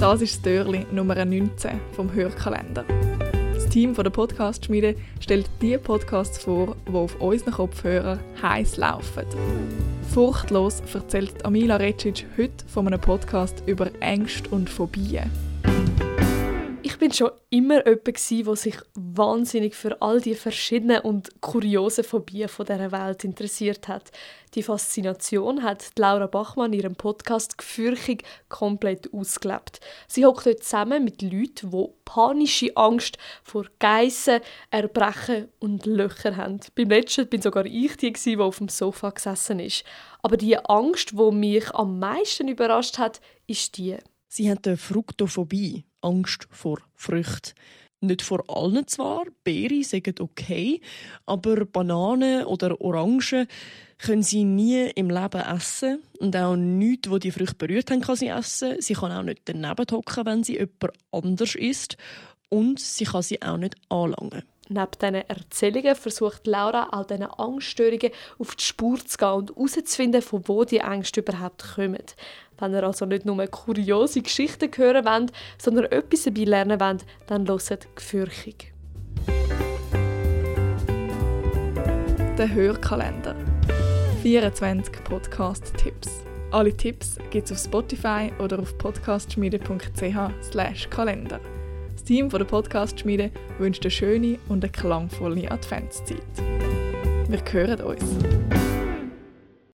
Das ist das Türli Nummer 19 vom Hörkalender. Das Team von der Podcast-Schmiede stellt die Podcasts vor, die auf unseren Kopfhörern heiß laufen. Furchtlos erzählt Amila Recic heute von einem Podcast über Ängste und Phobien bin schon immer jemand der sich wahnsinnig für all die verschiedenen und kuriosen Phobien von dieser Welt interessiert hat. Die Faszination hat Laura Bachmann in ihrem Podcast «Gefürchig» komplett ausgelebt. Sie hockt dort zusammen mit Leuten, die panische Angst vor Geissen, Erbrechen und Löchern haben. Beim letzten bin sogar ich die, die auf dem Sofa gesessen ist. Aber die Angst, die mich am meisten überrascht hat, ist die. Sie haben Fruktophobie, Angst vor Früchten. Nicht vor allen zwar, Beere sind okay, aber Bananen oder Orangen können sie nie im Leben essen. Und auch nichts, wo die Früchte berührt haben, kann sie essen. Sie kann auch nicht daneben hocken, wenn sie jemand anders isst. Und sie kann sie auch nicht anlangen. Neben diesen Erzählungen versucht Laura all diesen Angststörungen auf die Spur zu gehen und herauszufinden, von wo die Ängste überhaupt kommen. Wenn ihr also nicht nur kuriose Geschichten hören wollt, sondern etwas dabei lernen wollt, dann hört Gefürchung. Der Hörkalender. 24 Podcast-Tipps. Alle Tipps gibt es auf Spotify oder auf podcastschmiede.ch Kalender. Das Team der Podcast-Schmiede wünscht eine schöne und eine klangvolle Adventszeit. Wir hören uns.